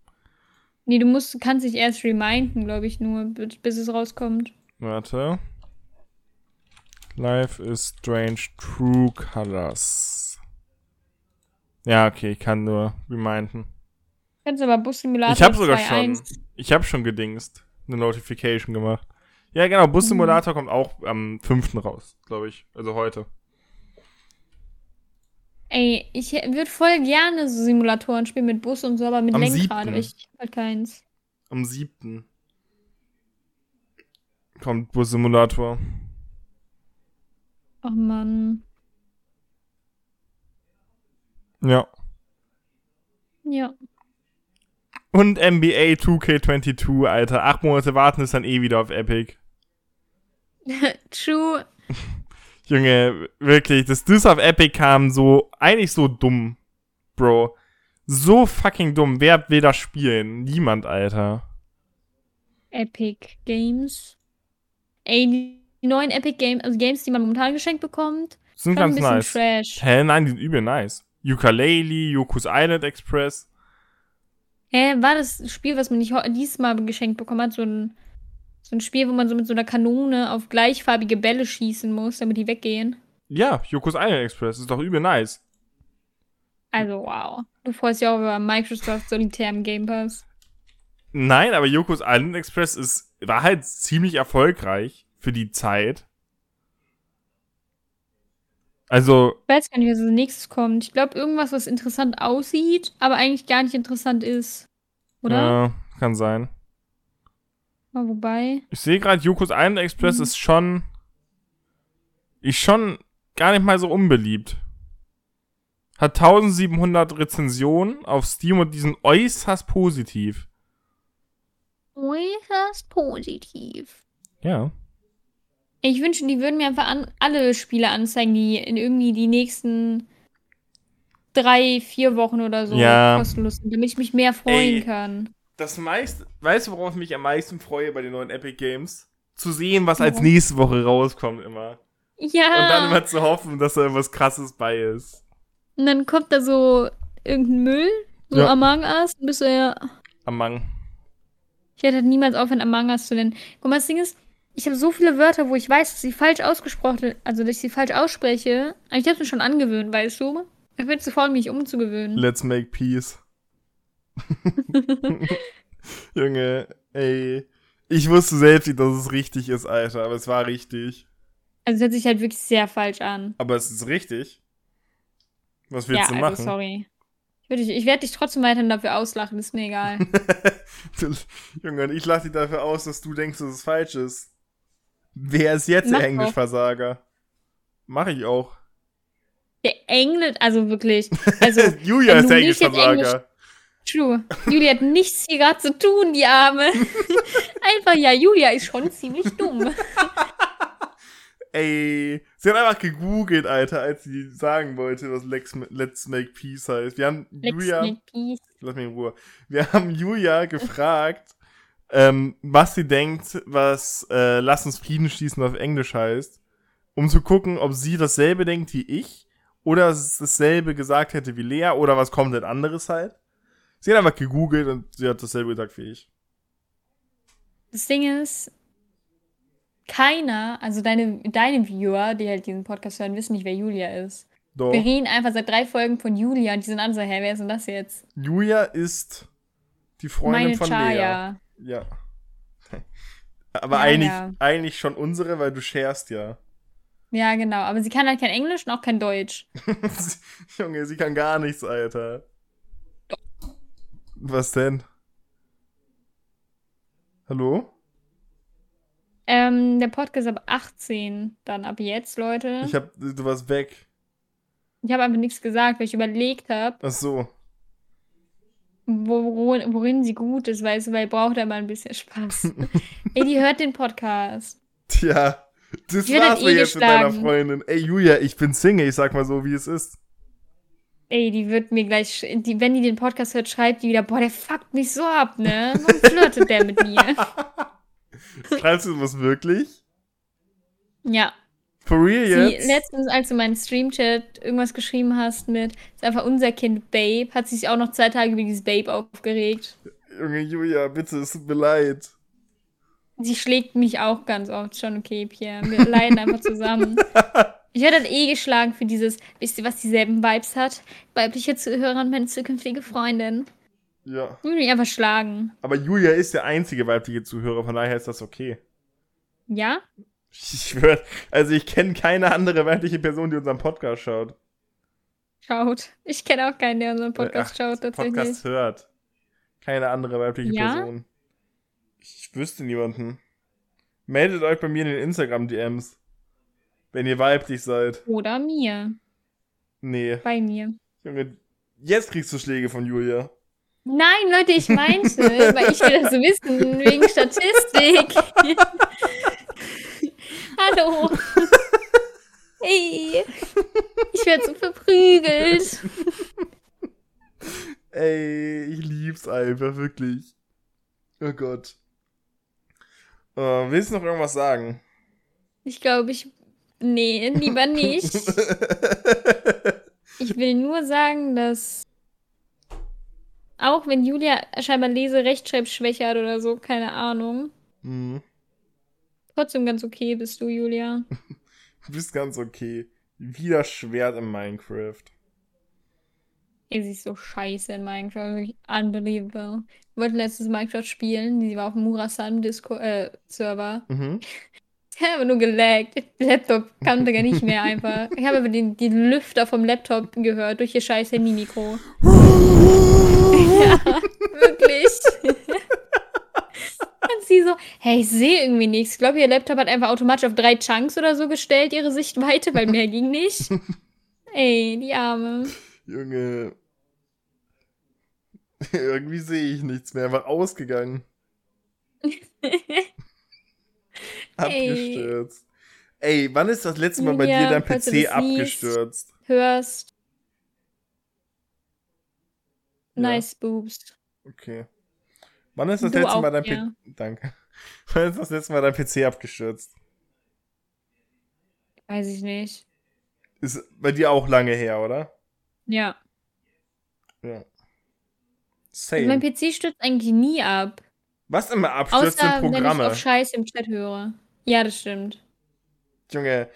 Nee, du musst, kannst dich erst reminden, glaube ich, nur, bis bis es rauskommt. Warte. Life is Strange True Colors. Ja, okay, ich kann nur reminden. Kannst aber Bus-Simulator Ich habe sogar 2.1. schon. Ich habe schon gedingst. Eine Notification gemacht. Ja, genau. Bus Simulator kommt auch am 5. raus, glaube ich. Also heute. Ey, ich würde voll gerne so Simulatoren spielen mit Bus und so, aber mit Am Lenkrad. 7.. aber Ich hab halt keins. Am 7. kommt Bus Simulator. Ach man. Ja. Ja. Und NBA 2K22, Alter. Acht Monate warten ist dann eh wieder auf Epic. True. Junge, wirklich, dass das auf Epic kam, so, eigentlich so dumm, Bro. So fucking dumm. Wer will das spielen? Niemand, Alter. Epic Games. Ey, die, die neuen Epic Games, also Games, die man momentan geschenkt bekommt, Sind ein ganz bisschen nice. trash. Hä, nein, die sind übel nice. Ukulele, Yoku's Island Express. Hä, war das Spiel, was man nicht diesmal geschenkt bekommen hat? So ein, so ein Spiel, wo man so mit so einer Kanone auf gleichfarbige Bälle schießen muss, damit die weggehen. Ja, Yoku's Island Express. Ist doch übel nice. Also, wow. Du freust dich auch über Microsoft Solitär im Game Pass. Nein, aber Yoku's Island Express ist, war halt ziemlich erfolgreich für die Zeit. Also, Ich weiß gar nicht, was als nächstes kommt. Ich glaube, irgendwas, was interessant aussieht, aber eigentlich gar nicht interessant ist. Oder? ja, kann sein. Aber wobei. Ich sehe gerade, Yoku's Island Express Mhm. ist schon, ist schon gar nicht mal so unbeliebt. Hat 1700 Rezensionen auf Steam und die sind äußerst positiv. Äußerst positiv. Ja. Ich wünsche, die würden mir einfach an, alle Spiele anzeigen, die in irgendwie die nächsten drei, vier Wochen oder so Ja. kostenlos sind, damit ich mich mehr freuen Ey. kann. Das meiste, weißt du, worauf ich mich am meisten freue bei den neuen Epic Games? Zu sehen, was als nächste Woche rauskommt immer. Ja. Und dann immer zu hoffen, dass da irgendwas krasses bei ist. Und dann kommt da so irgendein Müll, so Ja. Among Us, und bist du ja. Among. Ich hätte halt niemals aufhören, Among Us zu nennen. Guck mal, das Ding ist, ich habe so viele Wörter, wo ich weiß, dass sie falsch ausgesprochen, also dass ich sie falsch ausspreche. Aber ich habe mir schon angewöhnt, weißt du? Ich bin zu faul, mich umzugewöhnen. Let's make peace. Junge, ey. Ich wusste selbst nicht, dass es richtig ist, Alter, aber es war richtig. Also es hört sich halt wirklich sehr falsch an. Aber es ist richtig. Was Ja, willst du also machen? sorry. Ich, ich werde dich trotzdem weiterhin dafür auslachen, ist mir egal. Junge, ich lache dich dafür aus, dass du denkst, dass es falsch ist. Wer ist jetzt Mach der. Englischversager? Mach ich auch. Der Englisch, also wirklich. Also, Julia ist der jetzt Englischversager. true. Julia hat nichts hier gerade zu tun, die Arme. Einfach, ja, Julia ist schon ziemlich dumm. Ey, sie hat einfach gegoogelt, Alter, als sie sagen wollte, was Let's Make Peace heißt. Wir haben Let's Julia, lass mich in Ruhe. Wir haben Julia gefragt, ähm, was sie denkt, was äh, Lass uns Frieden schließen auf Englisch heißt, um zu gucken, ob sie dasselbe denkt wie ich oder es dasselbe gesagt hätte wie Lea oder was komplett anderes halt. Sie hat einfach gegoogelt und sie hat dasselbe gesagt wie ich. Das Ding ist, keiner, also deine, deine Viewer, die halt diesen Podcast hören, wissen nicht, wer Julia ist. Doch. Wir reden einfach seit drei Folgen von Julia und die sind alle so, hä, wer ist denn das jetzt? Julia ist die Freundin Meine von Lea. Ja. Aber Ja, eigentlich, ja. eigentlich schon unsere, weil du sharest ja. Ja, genau. Aber sie kann halt kein Englisch und auch kein Deutsch. Junge, sie kann gar nichts, Alter. Was denn? Hallo? Ähm, der Podcast ab 18, dann ab jetzt, Leute. Ich hab, du warst weg. Ich habe einfach nichts gesagt, weil ich überlegt habe, Ach so. Worin, worin sie gut ist, weißt du, weil braucht er mal ein bisschen Spaß. Ey, die hört den Podcast. Tja, das Die war's eh jetzt mit deiner geschlagen. Freundin. Ey, Julia, ich bin Single, ich sag mal so, wie es ist. Ey, die wird mir gleich, die, wenn die den Podcast hört, schreibt die wieder, boah, der fuckt mich so ab, ne? Warum flirtet der mit mir? Schreibst du das wirklich? Ja. For real Sie, jetzt? letztens, als du meinen Streamchat irgendwas geschrieben hast mit, ist einfach unser Kind Babe, hat sie sich auch noch zwei Tage über dieses Babe aufgeregt. Junge, Julia, bitte, es tut mir leid. Sie schlägt mich auch ganz oft, schon okay, Pierre. Wir leiden einfach zusammen. Ich werde dann eh geschlagen für dieses, wisst ihr, was dieselben Vibes hat? Weibliche Zuhörer und meine zukünftige Freundin. Ja. Ich will mich einfach schlagen. Aber Julia ist der einzige weibliche Zuhörer, von daher ist das okay. Ja? Ich schwör, also ich kenne keine andere weibliche Person, die unseren Podcast schaut. Schaut. Ich kenne auch keinen, der unseren Podcast Ach, schaut, tatsächlich. Podcast hört. Keine andere weibliche Ja? Person. Ich wüsste niemanden. Meldet euch bei mir in den Instagram-DMs. Wenn ihr weiblich seid. Oder mir. Nee. Bei mir. Junge, jetzt kriegst du Schläge von Julia. Nein, Leute, ich meinte, weil ich will das wissen, wegen Statistik. Hallo. Hey. Ich werde so verprügelt. Ey, ich lieb's einfach, wirklich. Oh Gott. Äh, willst du noch irgendwas sagen? Ich glaube, ich. Nee, lieber nicht. Ich will nur sagen, dass. Auch wenn Julia scheinbar Lese-Rechtschreibschwäche hat oder so, keine Ahnung. hm, Trotzdem ganz okay bist du, Julia. du bist ganz okay. Wie das Schwert in Minecraft. Sie ist so scheiße in Minecraft. Wirklich unbelievable. Wir wollten letztes Minecraft spielen. Sie war auf dem Murasan Disco äh, Server. Mhm. Ich habe nur gelaggt. Der Laptop kannte gar nicht mehr einfach. Ich habe aber den, den Lüfter vom Laptop gehört durch ihr scheiß Handy-Mikro. ja, wirklich. Und sie so, hey, ich sehe irgendwie nichts. Ich glaube, ihr Laptop hat einfach automatisch auf drei Chunks oder so gestellt, ihre Sichtweite, weil mehr ging nicht. Ey, die Arme. Junge. Irgendwie sehe ich nichts mehr. Einfach ausgegangen. Abgestürzt. Ey, wann ist das letzte Mal bei Julia, dir dein PC das siehst. abgestürzt? Hörst. Ja. Nice boobs. Okay. Wann ist das Du letzte auch, Mal dein ja. PC. Danke. Wann ist das letzte Mal dein PC abgestürzt? Weiß ich nicht. Ist bei dir auch lange her, oder? Ja. Ja. Also mein Same. PC stürzt eigentlich nie ab. Was immer abstürzt sind Außer wenn ich Programme. auf Scheiß im Chat höre. Ja, das stimmt. Junge.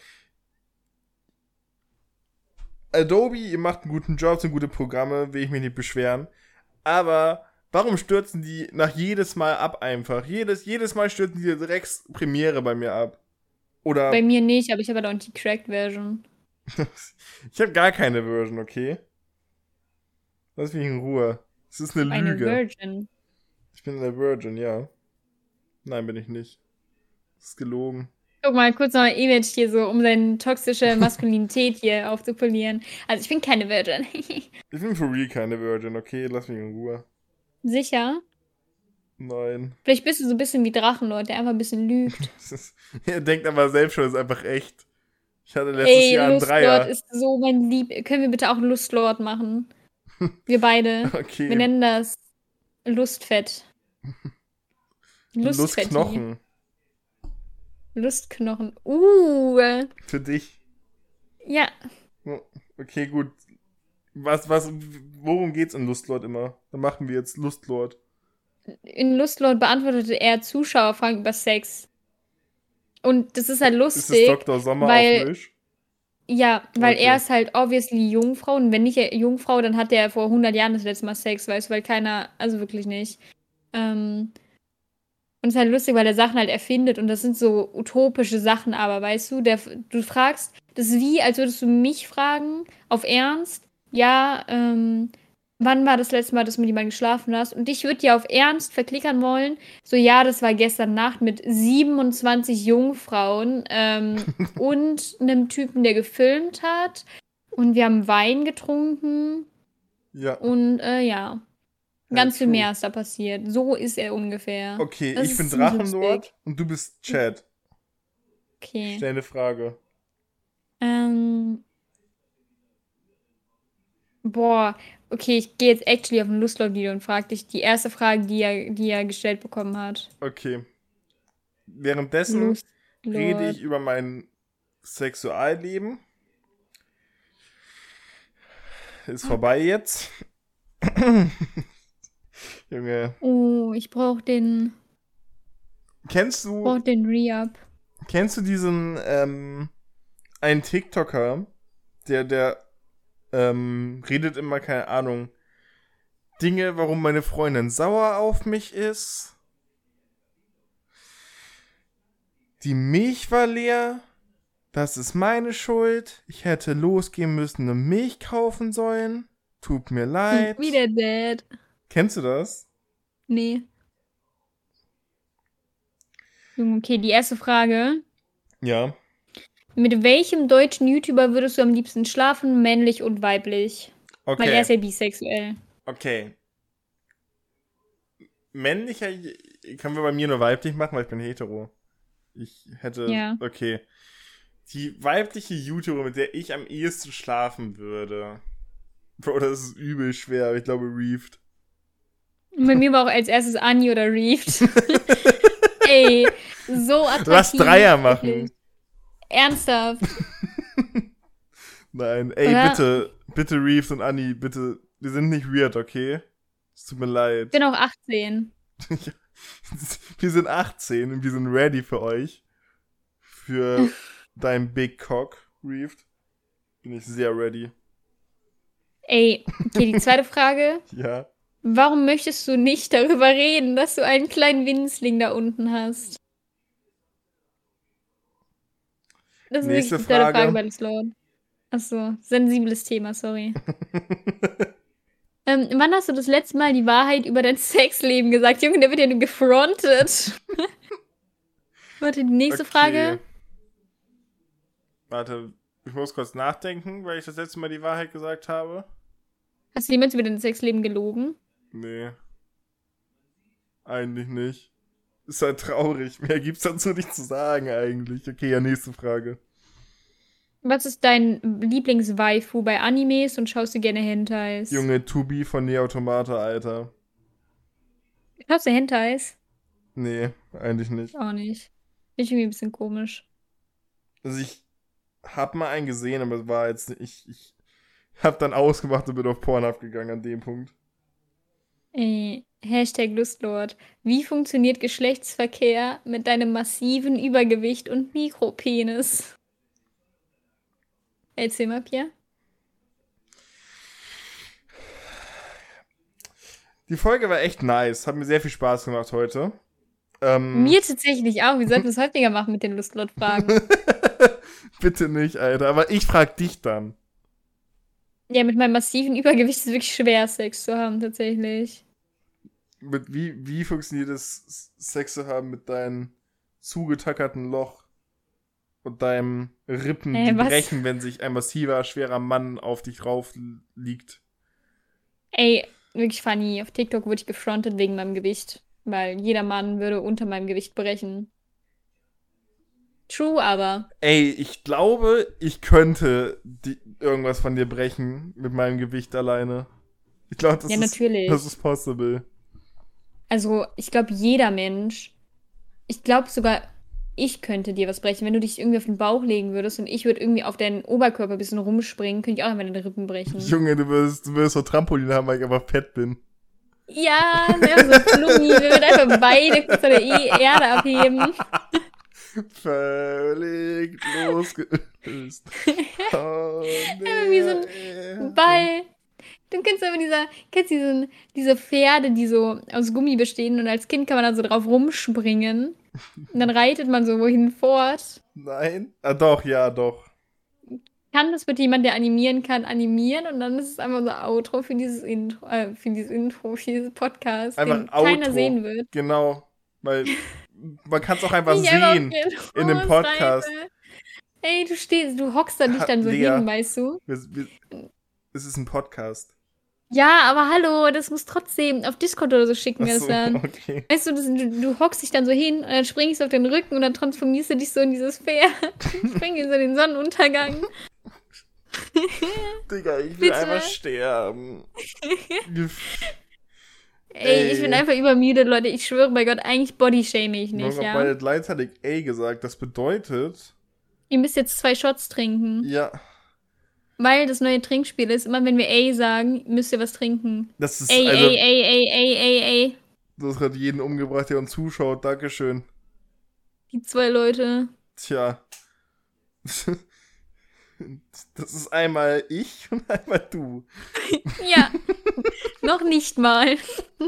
Adobe, ihr macht einen guten Job, sind gute Programme, will ich mich nicht beschweren. Aber warum stürzen die nach jedes Mal ab einfach? Jedes, jedes Mal stürzen die Drecks Premiere bei mir ab. Oder Bei mir nicht, aber ich habe halt auch die Cracked Version. ich habe gar keine Version, okay? Lass mich in Ruhe. Es ist eine Eine Lüge. Virgin. Ich bin eine Virgin, ja. Nein, bin ich nicht. Das ist gelogen. Guck mal, kurz noch ein Image hier so, um seine toxische Maskulinität hier aufzupolieren. Also ich bin keine Virgin. Ich bin for real keine Virgin, okay? Lass mich in Ruhe. Sicher? Nein. Vielleicht bist du so ein bisschen wie Drachenlord, der einfach ein bisschen lügt. Ihr denkt aber selbst schon, das ist einfach echt. Ich hatte letztes Ey, Jahr einen Lustlord Dreier. ist so mein Lieb. Können wir bitte auch Lustlord machen? Wir beide. okay. Wir nennen das Lustfett. Lustknochen. Lustknochen. Uh. Für dich. Ja. Okay, gut. Was, was, worum geht's in Lustlord immer? Dann machen wir jetzt Lustlord. In Lustlord beantwortete er Zuschauerfragen über Sex. Und das ist halt Ist es lustig. Dr. Sommer weil- auf Misch? Ja, weil Okay. er ist halt obviously Jungfrau und wenn nicht Jungfrau, dann hat er vor 100 Jahren das letzte Mal Sex, weißt du, weil keiner, also wirklich nicht. Ähm, und es ist halt lustig, weil er Sachen halt erfindet und das sind so utopische Sachen, aber weißt du, der, du fragst, das ist wie, als würdest du mich fragen, auf Ernst, ja, ähm, wann war das letzte Mal, dass du mit jemandem geschlafen hast? Und ich würde ja auf Ernst verklickern wollen, so, ja, das war gestern Nacht mit 27 Jungfrauen ähm, und einem Typen, der gefilmt hat. Und wir haben Wein getrunken. Ja. Und äh, ja, Ja, ganz viel true. mehr ist da passiert. So ist er ungefähr. Okay, Das ich bin Drachenlord und du bist Chad. Okay. Stell eine Frage. Ähm, boah, okay, ich gehe jetzt actually auf ein Lustlaut-Video und frage dich die erste Frage, die er, die er gestellt bekommen hat. Okay. Währenddessen Lustlord. rede ich über mein Sexualleben. Ist vorbei jetzt. Junge. Oh, ich brauche den, Kennst du, brauch den Re-Up. kennst du diesen, ähm, einen TikToker, der, der, ähm, redet immer, keine Ahnung, Dinge, warum meine Freundin sauer auf mich ist. Die Milch war leer. Das ist meine Schuld. Ich hätte losgehen müssen und Milch kaufen sollen. Tut mir leid. Wieder dead. Kennst du das? Nee. Okay, die erste Frage. Ja. Mit welchem deutschen YouTuber würdest du am liebsten schlafen, männlich und weiblich? Weil er ist Okay. ja bisexuell. Okay. Männlicher können wir bei mir nur weiblich machen, weil ich bin hetero. Ich hätte. Ja. Okay. Die weibliche YouTuber, mit der ich am ehesten schlafen würde. Bro, das ist übel schwer, aber ich glaube Reefed. Bei mir war auch als erstes Anni oder Reefed. Ey, so attraktiv. Lass Dreier wirklich. machen. Ernsthaft. Nein, ey, Oder? bitte, bitte Reeves und Anni, bitte, wir sind nicht weird, okay? Es tut mir Ich leid. bin auch 18. wir sind 18 und wir sind ready für euch. Für dein Big Cock, Reeved. Bin ich sehr ready. Ey, okay, die zweite Frage. Ja. Warum möchtest du nicht darüber reden, dass du einen kleinen Winzling da unten hast? Das ist Nächste wirklich zweite Frage. Frage bei Lord. Achso, sensibles Thema, sorry. ähm, wann hast du das letzte Mal die Wahrheit über dein Sexleben gesagt? Junge, der wird ja nur gefrontet. Warte, die nächste Okay. Frage. Warte, ich muss kurz nachdenken, weil ich das letzte Mal die Wahrheit gesagt habe. Hast du jemals über dein Sexleben gelogen? Nee. Eigentlich nicht. Ist halt traurig. Mehr gibt's dazu nicht zu sagen eigentlich. Okay, ja, nächste Frage. Was ist dein Lieblingswaifu bei Animes und schaust du gerne Hentais? Junge, To Be von Neo Automata, Alter. Schaust du Hentais? Nee, eigentlich nicht. Auch nicht. Finde ich irgendwie ein bisschen komisch. Also ich hab mal einen gesehen, aber es war jetzt nicht, ich, ich hab dann ausgemacht und bin auf Pornhub gegangen an dem Punkt. Ey, Hashtag Lustlord. Wie funktioniert Geschlechtsverkehr mit deinem massiven Übergewicht und Mikropenis? Erzähl mal, Pierre. Die Folge war echt nice, hat mir sehr viel Spaß gemacht heute. Ähm, Mir tatsächlich auch. Wir sollten das häufiger machen mit den Lustlord-Fragen. Bitte nicht, Alter, aber ich frag dich dann. Ja, mit meinem massiven Übergewicht ist es wirklich schwer, Sex zu haben, tatsächlich. Mit wie, wie funktioniert es, Sex zu haben mit deinem zugetackerten Loch und deinem Rippen, Ey, die was? brechen, wenn sich ein massiver, schwerer Mann auf dich drauf liegt? Ey, wirklich funny. Auf TikTok wurde ich gefrontet wegen meinem Gewicht. Weil jeder Mann würde unter meinem Gewicht brechen. True, aber. Ey, ich glaube, ich könnte die, irgendwas von dir brechen mit meinem Gewicht alleine. Ich glaube, das, Ja, ist, natürlich. das ist possible. Also, ich glaube, jeder Mensch. Ich glaube sogar, ich könnte dir was brechen. Wenn du dich irgendwie auf den Bauch legen würdest und ich würde irgendwie auf deinen Oberkörper ein bisschen rumspringen, könnte ich auch einfach deine Rippen brechen. Junge, du wirst, du wirst so Trampolin haben, weil ich einfach fett bin. Ja, wir so Flummi. Wir würden einfach beide von der Erde abheben. Völlig losgelöst. Oh, wie so ein Ball. Du kennst aber dieser, kennst diesen, diese Pferde, die so aus Gummi bestehen und als Kind kann man da so drauf rumspringen. Und dann reitet man so wohin fort. Nein? Ah, doch, ja, doch. Kann das bitte jemand, der animieren kann, animieren? Und dann ist es einfach so Outro für dieses Intro, äh, für dieses Intro, für dieses Podcast, Einfach den keiner Outro. sehen wird. Genau. Weil man kann es auch einfach Ich sehen. in dem Podcast. Ey, du stehst, du hockst da dich Ha, dann so Lea. hin, weißt du? Wir, wir, es ist ein Podcast. Ja, aber hallo, das muss trotzdem auf Discord oder so schicken wir das so, dann. okay. Weißt du, das, du, du hockst dich dann so hin und dann springst du auf den Rücken und dann transformierst du dich so in dieses Pferd. Springst in so den Sonnenuntergang. Digga, ich will Bitte? einfach sterben. Ey, ich bin Ey. einfach übermüdet, Leute. Ich schwöre bei Gott, eigentlich bodyshame ich nicht, ja. bei den Lights hatte ich A gesagt. Das bedeutet, Ihr müsst jetzt zwei Shots trinken. ja, Weil das neue Trinkspiel ist, immer wenn wir A sagen, müsst ihr was trinken. das ist Ey, also, ey, ey, ey, ey, ey, ey. das hat jeden umgebracht, der uns zuschaut. Dankeschön. Die zwei Leute. Tja. Das ist einmal ich und einmal du. Ja. Noch nicht mal.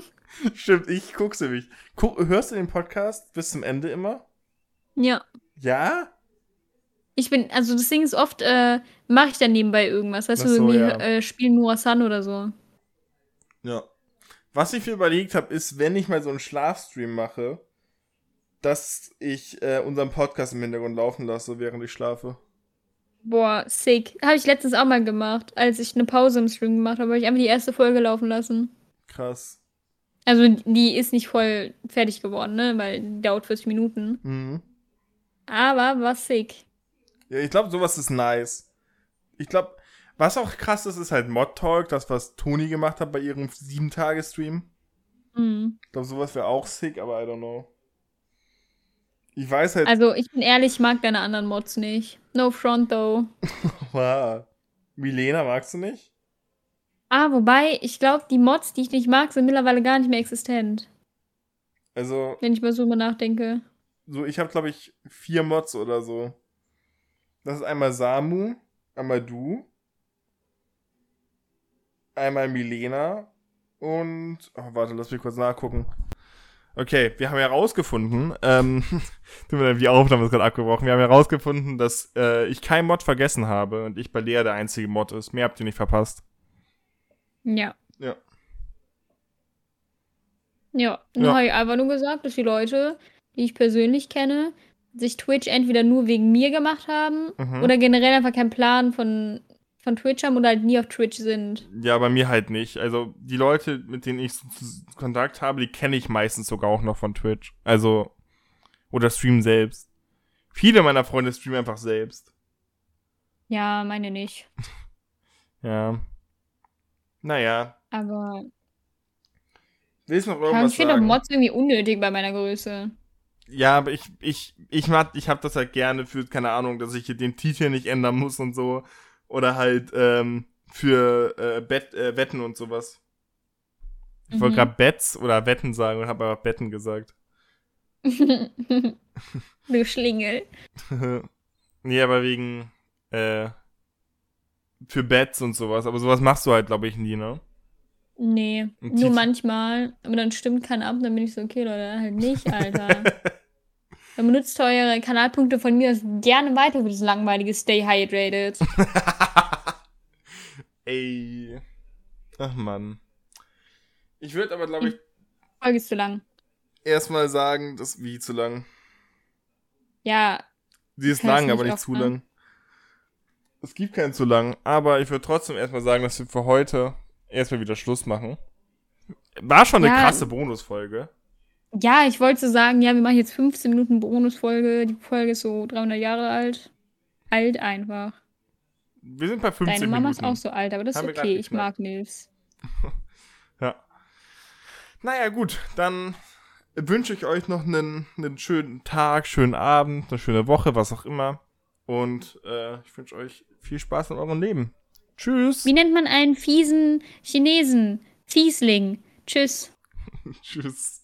Stimmt, ich guck's nämlich. Guck, hörst du den Podcast bis zum Ende immer? Ja. Ja? Ich bin, also das Ding ist oft, äh, mache ich dann nebenbei irgendwas. Weißt du, so, irgendwie ja. äh, spielen Murasan oder so. Ja. Was ich mir überlegt habe, ist, wenn ich mal so einen Schlafstream mache, dass ich äh, unseren Podcast im Hintergrund laufen lasse, während ich schlafe. Boah, sick. Habe ich letztens auch mal gemacht, als ich eine Pause im Stream gemacht habe, habe ich einfach die erste Folge laufen lassen. Krass. Also die ist nicht voll fertig geworden, ne? Weil die dauert 40 Minuten. Mhm. Aber war sick. Ja, ich glaube, sowas ist nice. Ich glaube, was auch krass ist, ist halt Mod Talk, das, was Toni gemacht hat bei ihrem 7-Tage-Stream. Mhm. Ich glaube, sowas wäre auch sick, aber I don't know. Ich weiß halt. Also ich bin ehrlich, ich mag deine anderen Mods nicht. No front though. wow. Milena magst du nicht? Ah, wobei, ich glaube, die Mods, die ich nicht mag, sind mittlerweile gar nicht mehr existent. Also, Wenn ich mal so mal nachdenke. so, ich habe, glaube ich, vier Mods oder so. Das ist einmal Samu, einmal du, einmal Milena und. Oh, warte, lass mich kurz nachgucken. Okay, wir haben herausgefunden, ähm, tut mir die Aufnahme ist gerade abgebrochen. Wir haben herausgefunden, dass äh, ich keinen Mod vergessen habe und ich bei Lea der einzige Mod ist. Mehr habt ihr nicht verpasst. Ja. Ja. Ja. Dann Ja. habe ich einfach nur gesagt, dass die Leute, die ich persönlich kenne, sich Twitch entweder nur wegen mir gemacht haben Mhm. oder generell einfach keinen Plan von, von Twitch haben oder halt nie auf Twitch sind. Ja, bei mir halt nicht. Also die Leute, mit denen ich Kontakt habe, die kenne ich meistens sogar auch noch von Twitch. Also, oder streamen selbst. Viele meiner Freunde streamen einfach selbst. Ja, meine nicht. Ja. Naja. Aber Willst du noch irgendwas ich finde? Mods irgendwie unnötig bei meiner Größe. Ja, aber ich, ich, ich mag, ich hab das halt gerne für, keine Ahnung, dass ich den Titel nicht ändern muss und so. Oder halt, ähm, für äh, Bet, äh, Wetten und sowas. Ich wollte Mhm. gerade Bets oder Wetten sagen und habe aber Betten gesagt. du Schlingel. nee, aber wegen, äh, für Bets und sowas. Aber sowas machst du halt, glaube ich, nie, ne? Nee, nur manchmal. Aber dann stimmt keiner ab, dann bin ich so, okay, Leute, halt nicht, Alter. dann benutzt eure Kanalpunkte von mir aus gerne weiter für das langweilige Stay Hydrated. Ey. Ach Mann. Ich würde aber, glaube ich, Folge ist zu lang. erstmal sagen, das wie zu lang. Ja, Sie ist lang, aber nicht zu lang. lang. Es gibt keinen zu lang, aber ich würde trotzdem erstmal sagen, dass wir für heute erstmal wieder Schluss machen. War schon eine Ja. krasse Bonusfolge. Ja, ich wollte so sagen, ja, wir machen jetzt 15 Minuten Bonusfolge. Die Folge ist so 300 Jahre alt. Alt einfach. Wir sind bei 15 Deine Mama Minuten. ist auch so alt, aber das Haben ist okay. Ich mag Nils. Ja. Naja, gut, dann wünsche ich euch noch einen, einen schönen Tag, schönen Abend, eine schöne Woche, was auch immer. Und äh, ich wünsche euch viel Spaß in eurem Leben. Tschüss. Wie nennt man einen fiesen Chinesen? Fiesling. Tschüss. Tschüss.